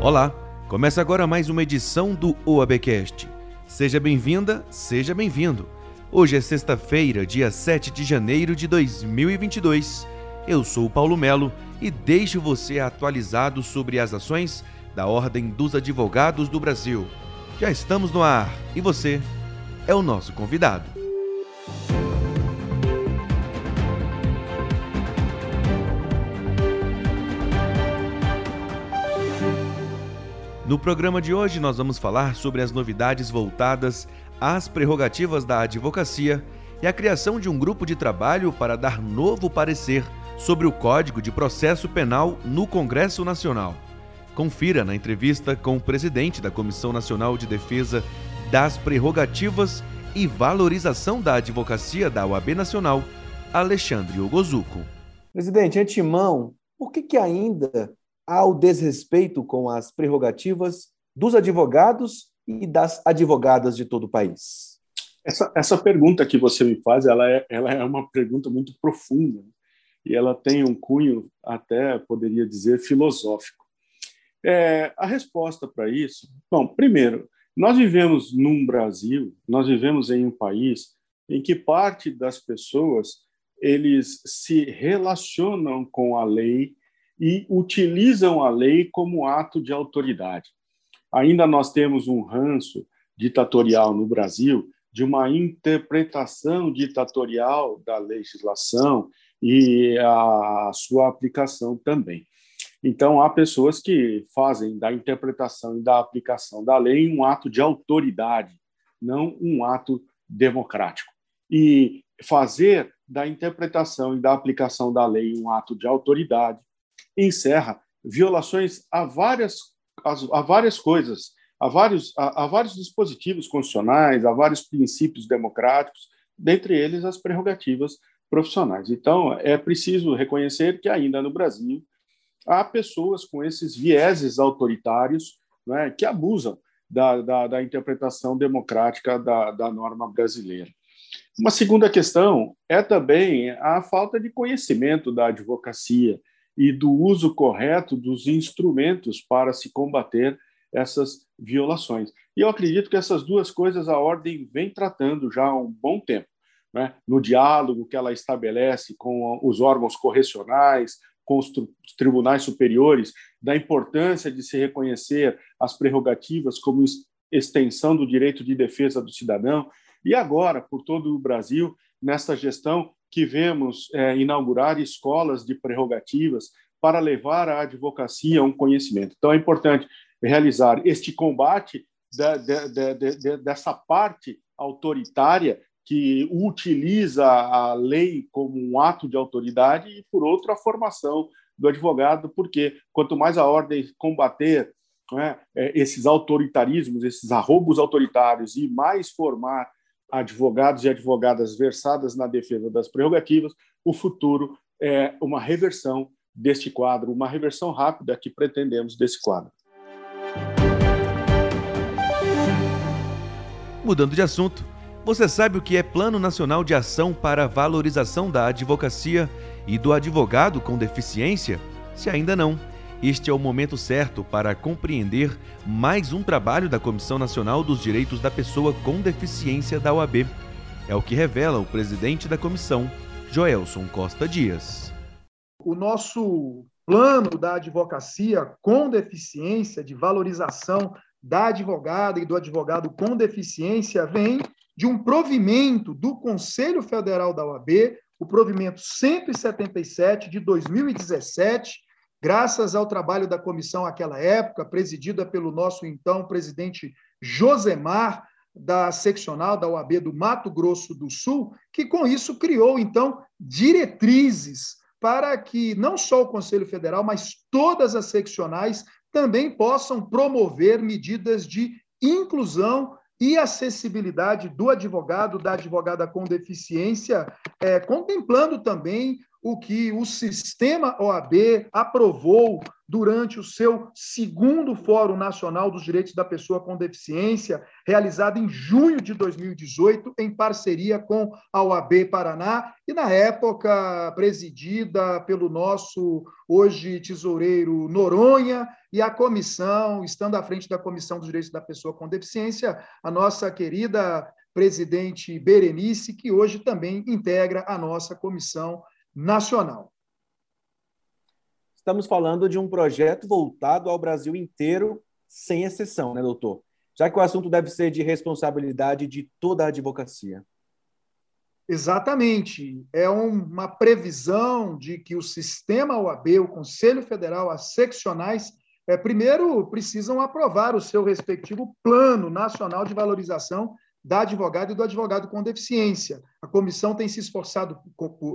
Olá, começa agora mais uma edição do OABcast. Seja bem-vinda, seja bem-vindo. Hoje é sexta-feira, dia 7 de janeiro de 2022. Eu sou o Paulo Melo e deixo você atualizado sobre as ações da Ordem dos Advogados do Brasil. Já estamos no ar e você é o nosso convidado. No programa de hoje, nós vamos falar sobre as novidades voltadas às prerrogativas da advocacia e a criação de um grupo de trabalho para dar novo parecer sobre o Código de Processo Penal no Congresso Nacional. Confira na entrevista com o presidente da Comissão Nacional de Defesa das Prerrogativas e Valorização da Advocacia da OAB Nacional, Alexandre Ogozuco. Presidente, antemão, por que, que ainda ao desrespeito com as prerrogativas dos advogados e das advogadas de todo o país? Essa, essa pergunta que você me faz, ela é, ela é uma pergunta muito profunda e ela tem um cunho até poderia dizer filosófico. É, a resposta para isso, bom, primeiro, nós vivemos num Brasil, nós vivemos em um país em que parte das pessoas eles se relacionam com a lei e utilizam a lei como ato de autoridade. Ainda nós temos um ranço ditatorial no Brasil de uma interpretação ditatorial da legislação e a sua aplicação também. Então, há pessoas que fazem da interpretação e da aplicação da lei um ato de autoridade, não um ato democrático. E fazer da interpretação e da aplicação da lei um ato de autoridade encerra violações a várias, a, várias coisas, a vários, a, a vários dispositivos constitucionais, a vários princípios democráticos, dentre eles as prerrogativas profissionais. Então, é preciso reconhecer que ainda no Brasil há pessoas com esses vieses autoritários né, que abusam da, da, da interpretação democrática da, da norma brasileira. Uma segunda questão é também a falta de conhecimento da advocacia e do uso correto dos instrumentos para se combater essas violações. E eu acredito que essas duas coisas a ordem vem tratando já há um bom tempo, né? no diálogo que ela estabelece com os órgãos correcionais, com os tribunais superiores, da importância de se reconhecer as prerrogativas como extensão do direito de defesa do cidadão, e agora, por todo o Brasil, nessa gestão, que vemos é, inaugurar escolas de prerrogativas para levar a advocacia a um conhecimento. Então, é importante realizar este combate de, de, de, dessa parte autoritária que utiliza a lei como um ato de autoridade e, por outro, a formação do advogado, porque quanto mais a ordem combater é, esses autoritarismos, esses arroubos autoritários e mais formar advogados e advogadas versadas na defesa das prerrogativas, o futuro é uma reversão deste quadro, uma reversão rápida que pretendemos desse quadro. Mudando de assunto, você sabe o que é Plano Nacional de Ação para a Valorização da Advocacia e do Advogado com Deficiência? Se ainda não, este é o momento certo para compreender mais um trabalho da Comissão Nacional dos Direitos da Pessoa com Deficiência da OAB. É o que revela o presidente da comissão, Joelson Costa Dias. O nosso plano da advocacia com deficiência, de valorização da advogada e do advogado com deficiência, vem de um provimento do Conselho Federal da OAB, o provimento 177 de 2017 graças ao trabalho da comissão naquela época, presidida pelo nosso então presidente Josemar, da seccional da OAB do Mato Grosso do Sul, que com isso criou então diretrizes para que não só o Conselho Federal, mas todas as seccionais também possam promover medidas de inclusão e acessibilidade do advogado, da advogada com deficiência, é, contemplando também o que o sistema OAB aprovou durante o seu segundo Fórum Nacional dos Direitos da Pessoa com Deficiência, realizado em junho de 2018, em parceria com a OAB Paraná, e na época presidida pelo nosso hoje tesoureiro Noronha e a comissão, estando à frente da Comissão dos Direitos da Pessoa com Deficiência, a nossa querida presidente Berenice, que hoje também integra a nossa comissão nacional. Estamos falando de um projeto voltado ao Brasil inteiro, sem exceção, né, doutor? Já que o assunto deve ser de responsabilidade de toda a advocacia. Exatamente. É uma previsão de que o sistema OAB, o Conselho Federal, as seccionais, é, primeiro precisam aprovar o seu respectivo Plano Nacional de Valorização da advogada e do advogado com deficiência. A comissão tem se esforçado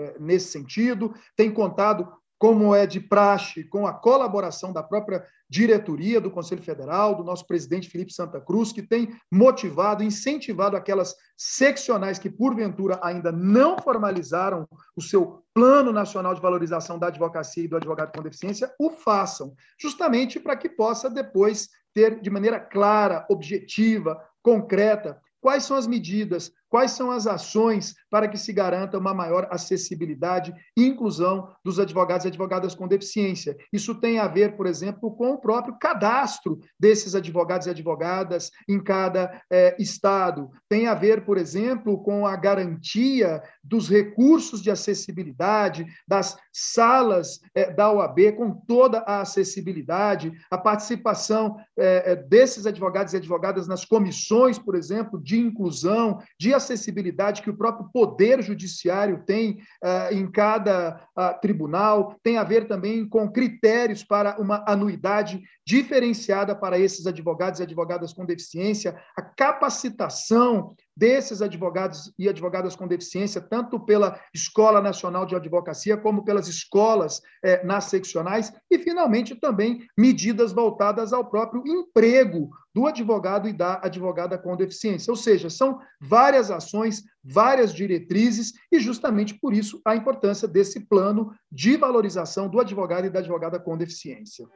é, nesse sentido, tem contado, como é de praxe, com a colaboração da própria diretoria do Conselho Federal, do nosso presidente Felipe Santa Cruz, que tem motivado, incentivado aquelas seccionais que, porventura, ainda não formalizaram o seu Plano Nacional de Valorização da Advocacia e do Advogado com Deficiência, o façam, justamente para que possa depois ter, de maneira clara, objetiva, concreta, Quais são as medidas, quais são as ações para que se garanta uma maior acessibilidade e inclusão dos advogados e advogadas com deficiência? Isso tem a ver, por exemplo, com o próprio cadastro desses advogados e advogadas em cada é, estado. Tem a ver, por exemplo, com a garantia dos recursos de acessibilidade, das salas é, da OAB com toda a acessibilidade, a participação é, desses advogados e advogadas nas comissões, por exemplo, de inclusão, de acessibilidade que o próprio Poder Judiciário tem uh, em cada uh, tribunal, tem a ver também com critérios para uma anuidade diferenciada para esses advogados e advogadas com deficiência, a capacitação desses advogados e advogadas com deficiência, tanto pela Escola Nacional de Advocacia, como pelas escolas eh, nas seccionais, e, finalmente, também medidas voltadas ao próprio emprego do advogado e da advogada com deficiência. Ou seja, são várias ações, várias diretrizes, e justamente por isso a importância desse plano de valorização do advogado e da advogada com deficiência.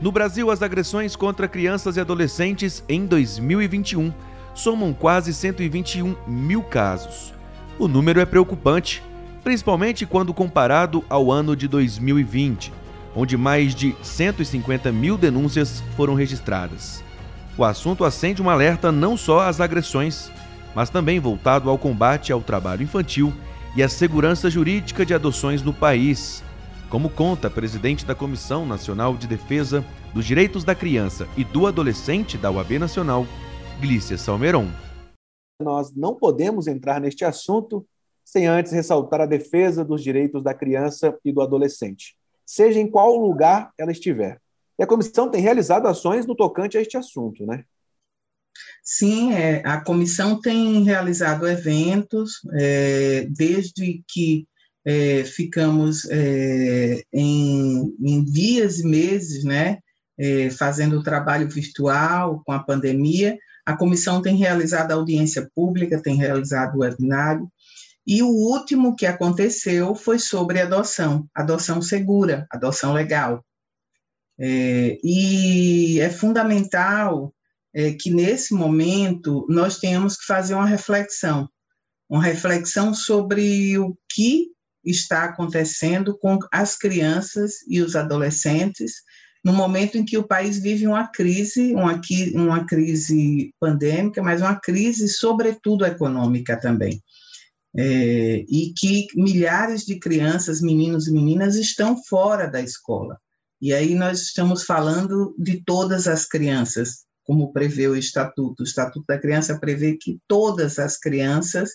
No Brasil, as agressões contra crianças e adolescentes em 2021 somam quase 121 mil casos. O número é preocupante, principalmente quando comparado ao ano de 2020, onde mais de 150 mil denúncias foram registradas. O assunto acende um alerta não só às agressões, mas também voltado ao combate ao trabalho infantil e à segurança jurídica de adoções no país, como conta a presidente da Comissão Nacional de Defesa dos Direitos da Criança e do Adolescente da UAB Nacional, Glícia Salmeron. Nós não podemos entrar neste assunto sem antes ressaltar a defesa dos direitos da criança e do adolescente, seja em qual lugar ela estiver. E a comissão tem realizado ações no tocante a este assunto, né? Sim, é, a comissão tem realizado eventos é, desde que é, ficamos é, em, em, dias e meses, né, é, fazendo o trabalho virtual com a pandemia. A comissão tem realizado audiência pública, tem realizado webinário, e o último que aconteceu foi sobre adoção, adoção segura, adoção legal. É, e é fundamental é, que, nesse momento, nós tenhamos que fazer uma reflexão, uma reflexão sobre o que está acontecendo com as crianças e os adolescentes no momento em que o país vive uma crise, uma, uma crise pandêmica, mas uma crise, sobretudo, econômica também. É, e que milhares de crianças, meninos e meninas estão fora da escola. E aí nós estamos falando de todas as crianças, como prevê o Estatuto. O Estatuto da Criança prevê que todas as crianças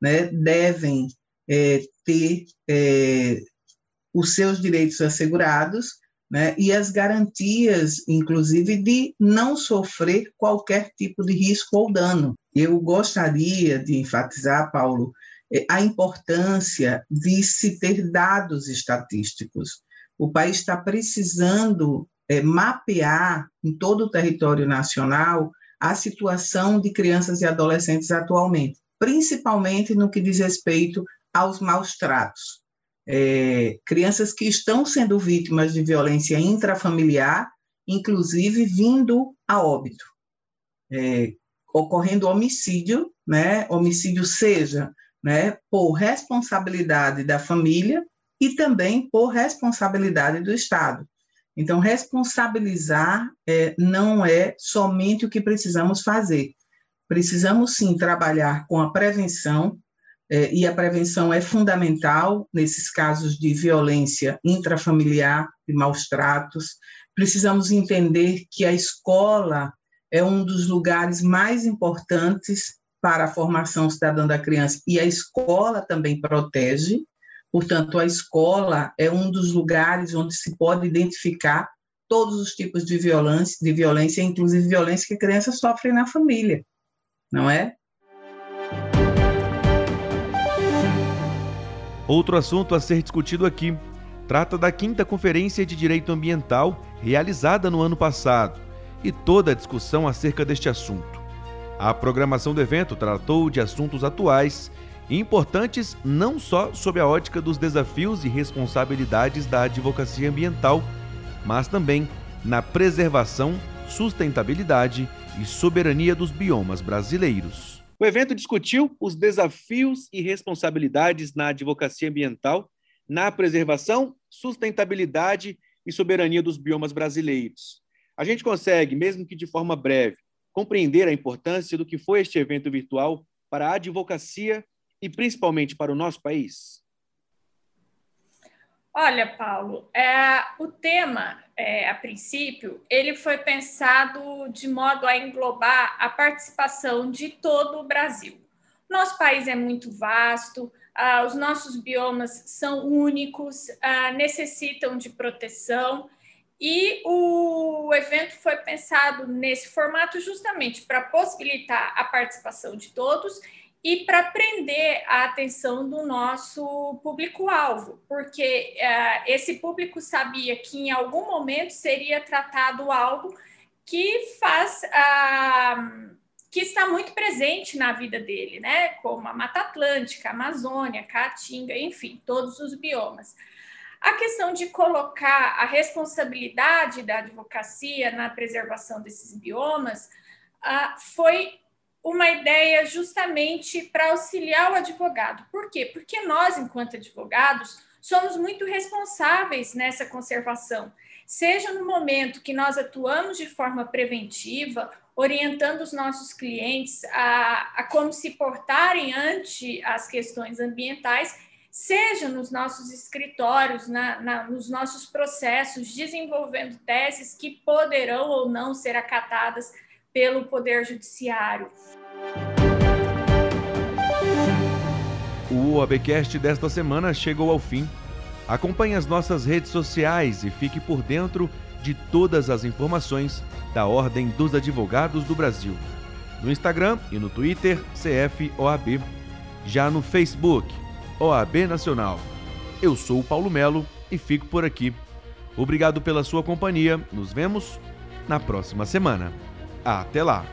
né, devem é, ter é, os seus direitos assegurados né, e as garantias, inclusive, de não sofrer qualquer tipo de risco ou dano. Eu gostaria de enfatizar, Paulo, é, a importância de se ter dados estatísticos. O país está precisando é, mapear em todo o território nacional a situação de crianças e adolescentes atualmente principalmente no que diz respeito aos maus tratos. É, crianças que estão sendo vítimas de violência intrafamiliar, inclusive vindo a óbito, é, ocorrendo homicídio, né? Homicídio seja, né, por responsabilidade da família e também por responsabilidade do Estado. Então, responsabilizar é, não é somente o que precisamos fazer. Precisamos sim trabalhar com a prevenção, é, e a prevenção é fundamental nesses casos de violência intrafamiliar, de maus tratos. Precisamos entender que a escola é um dos lugares mais importantes para a formação cidadã da criança, e a escola também protege, Portanto, a escola é um dos lugares onde se pode identificar todos os tipos de violência, de violência, inclusive violência que a criança sofre na família, não é? Outro assunto a ser discutido aqui trata da quinta Conferência de Direito Ambiental realizada no ano passado e toda a discussão acerca deste assunto. A programação do evento tratou de assuntos atuais importantes não só sob a ótica dos desafios e responsabilidades da advocacia ambiental, mas também na preservação, sustentabilidade e soberania dos biomas brasileiros. O evento discutiu os desafios e responsabilidades na advocacia ambiental, na preservação, sustentabilidade e soberania dos biomas brasileiros. A gente consegue, mesmo que de forma breve, compreender a importância do que foi este evento virtual para a advocacia e principalmente para o nosso país? Olha, Paulo, é, o tema, é, a princípio, ele foi pensado de modo a englobar a participação de todo o Brasil. Nosso país é muito vasto, ah, os nossos biomas são únicos, ah, necessitam de proteção, e o evento foi pensado nesse formato justamente para possibilitar a participação de todos e para prender a atenção do nosso público-alvo, porque uh, esse público sabia que em algum momento seria tratado algo que faz uh, que está muito presente na vida dele, né? Como a Mata Atlântica, a Amazônia, a Caatinga, enfim, todos os biomas. A questão de colocar a responsabilidade da advocacia na preservação desses biomas uh, foi uma ideia justamente para auxiliar o advogado. Por quê? Porque nós, enquanto advogados, somos muito responsáveis nessa conservação, seja no momento que nós atuamos de forma preventiva, orientando os nossos clientes a, a como se portarem ante as questões ambientais, seja nos nossos escritórios, na, na, nos nossos processos, desenvolvendo teses que poderão ou não ser acatadas pelo Poder Judiciário. O OABcast desta semana chegou ao fim. Acompanhe as nossas redes sociais e fique por dentro de todas as informações da Ordem dos Advogados do Brasil. No Instagram e no Twitter, CFOAB. Já no Facebook, OAB Nacional. Eu sou o Paulo Melo e fico por aqui. Obrigado pela sua companhia. Nos vemos na próxima semana até lá!